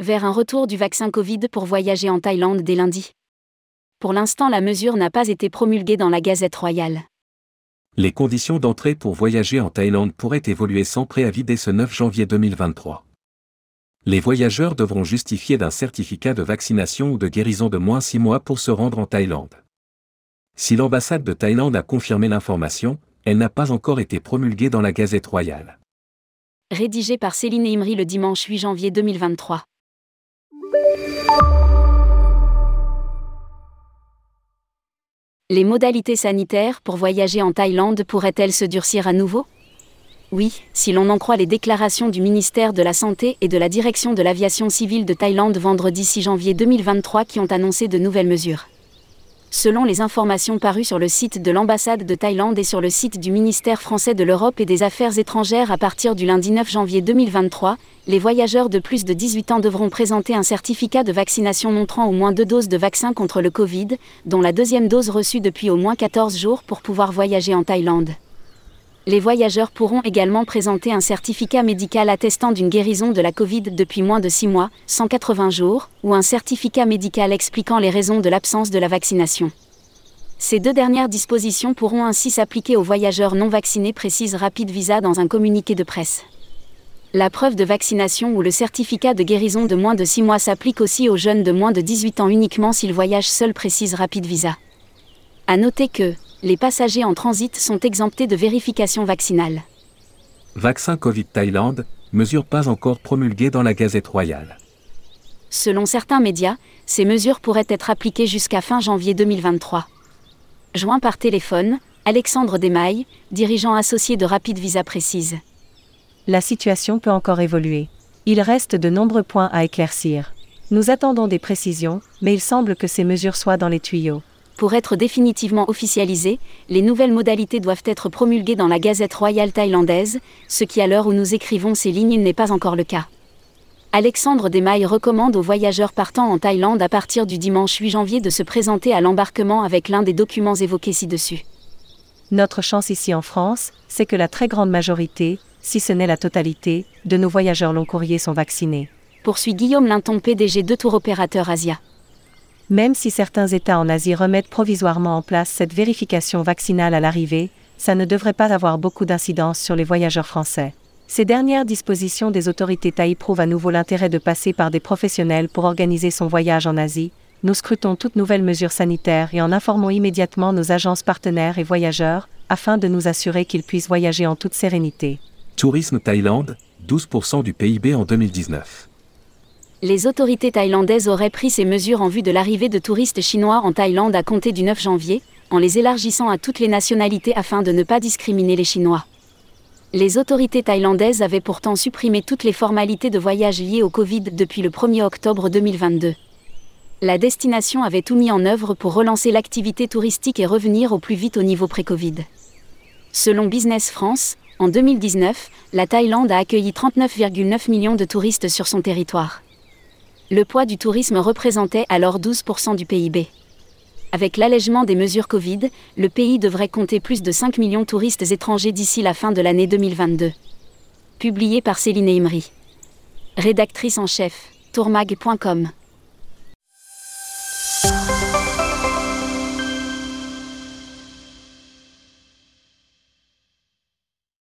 Vers un retour du vaccin Covid pour voyager en Thaïlande dès lundi. Pour l'instant, la mesure n'a pas été promulguée dans la Gazette royale. Les conditions d'entrée pour voyager en Thaïlande pourraient évoluer sans préavis dès ce 9 janvier 2023. Les voyageurs devront justifier d'un certificat de vaccination ou de guérison de moins 6 mois pour se rendre en Thaïlande. Si l'ambassade de Thaïlande a confirmé l'information, elle n'a pas encore été promulguée dans la Gazette royale. Rédigé par Céline Imri le dimanche 8 janvier 2023. Les modalités sanitaires pour voyager en Thaïlande pourraient-elles se durcir à nouveau? Oui, si l'on en croit les déclarations du ministère de la Santé et de la Direction de l'aviation civile de Thaïlande vendredi 6 janvier 2023 qui ont annoncé de nouvelles mesures. Selon les informations parues sur le site de l'ambassade de Thaïlande et sur le site du ministère français de l'Europe et des Affaires étrangères à partir du lundi 9 janvier 2023, les voyageurs de plus de 18 ans devront présenter un certificat de vaccination montrant au moins deux doses de vaccin contre le Covid, dont la deuxième dose reçue depuis au moins 14 jours pour pouvoir voyager en Thaïlande. Les voyageurs pourront également présenter un certificat médical attestant d'une guérison de la Covid depuis moins de 6 mois, 180 jours, ou un certificat médical expliquant les raisons de l'absence de la vaccination. Ces deux dernières dispositions pourront ainsi s'appliquer aux voyageurs non vaccinés, précise Rapid Visa dans un communiqué de presse. La preuve de vaccination ou le certificat de guérison de moins de 6 mois s'applique aussi aux jeunes de moins de 18 ans uniquement s'ils voyagent seuls, précise Rapid Visa. À noter que, les passagers en transit sont exemptés de vérification vaccinale. Vaccin Covid Thaïlande, mesure pas encore promulguée dans la Gazette royale. Selon certains médias, ces mesures pourraient être appliquées jusqu'à fin janvier 2023. Joint par téléphone, Alexandre Desmailles, dirigeant associé de Rapid Visa précise. La situation peut encore évoluer. Il reste de nombreux points à éclaircir. Nous attendons des précisions, mais il semble que ces mesures soient dans les tuyaux. Pour être définitivement officialisées, les nouvelles modalités doivent être promulguées dans la Gazette royale thaïlandaise, ce qui à l'heure où nous écrivons ces lignes n'est pas encore le cas. Alexandre Desmailles recommande aux voyageurs partant en Thaïlande à partir du dimanche 8 janvier de se présenter à l'embarquement avec l'un des documents évoqués ci-dessus. Notre chance ici en France, c'est que la très grande majorité, si ce n'est la totalité, de nos voyageurs long courrier sont vaccinés. Poursuit Guillaume Linton, PDG de Tour Opérateur Asia. Même si certains États en Asie remettent provisoirement en place cette vérification vaccinale à l'arrivée, ça ne devrait pas avoir beaucoup d'incidence sur les voyageurs français. Ces dernières dispositions des autorités thaï prouvent à nouveau l'intérêt de passer par des professionnels pour organiser son voyage en Asie. Nous scrutons toutes nouvelles mesures sanitaires et en informons immédiatement nos agences partenaires et voyageurs, afin de nous assurer qu'ils puissent voyager en toute sérénité. Tourisme Thaïlande, 12% du PIB en 2019 les autorités thaïlandaises auraient pris ces mesures en vue de l'arrivée de touristes chinois en Thaïlande à compter du 9 janvier, en les élargissant à toutes les nationalités afin de ne pas discriminer les Chinois. Les autorités thaïlandaises avaient pourtant supprimé toutes les formalités de voyage liées au Covid depuis le 1er octobre 2022. La destination avait tout mis en œuvre pour relancer l'activité touristique et revenir au plus vite au niveau pré-Covid. Selon Business France, en 2019, la Thaïlande a accueilli 39,9 millions de touristes sur son territoire le poids du tourisme représentait alors 12% du PIB. Avec l'allègement des mesures Covid, le pays devrait compter plus de 5 millions de touristes étrangers d'ici la fin de l'année 2022. Publié par Céline Imri. Rédactrice en chef, tourmag.com.